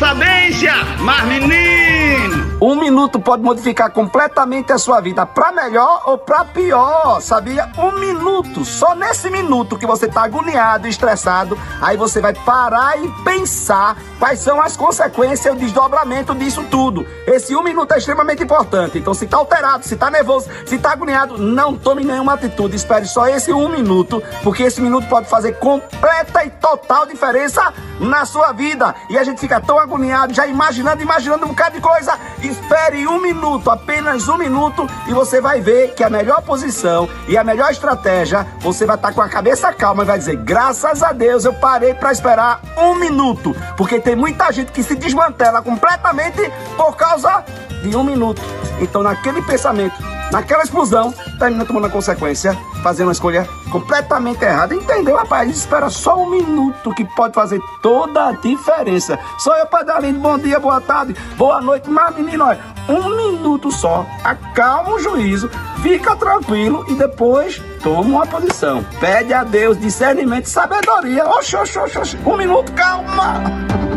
sabência, mas menino minuto pode modificar completamente a sua vida para melhor ou para pior, sabia? Um minuto, só nesse minuto que você está agoniado, estressado, aí você vai parar e pensar quais são as consequências e o desdobramento disso tudo. Esse um minuto é extremamente importante. Então, se está alterado, se está nervoso, se está agoniado, não tome nenhuma atitude. Espere só esse um minuto, porque esse minuto pode fazer completa e total diferença na sua vida. E a gente fica tão agoniado, já imaginando, imaginando um bocado de coisa. Espere um minuto, apenas um minuto, e você vai ver que a melhor posição e a melhor estratégia, você vai estar com a cabeça calma e vai dizer: graças a Deus eu parei para esperar um minuto. Porque tem muita gente que se desmantela completamente por causa de um minuto. Então, naquele pensamento, naquela explosão, termina tomando a consequência, fazendo uma escolha completamente errada. Entendeu, rapaz? Espera só um minuto que pode fazer toda a diferença. Sou eu, Padre Arlindo. Bom dia, boa tarde, boa noite. Mas, menino, olha, um minuto só, acalma o juízo, fica tranquilo e depois toma uma posição. Pede a Deus discernimento e sabedoria. Oxi, oxi, oxi, oxi. Um minuto, calma.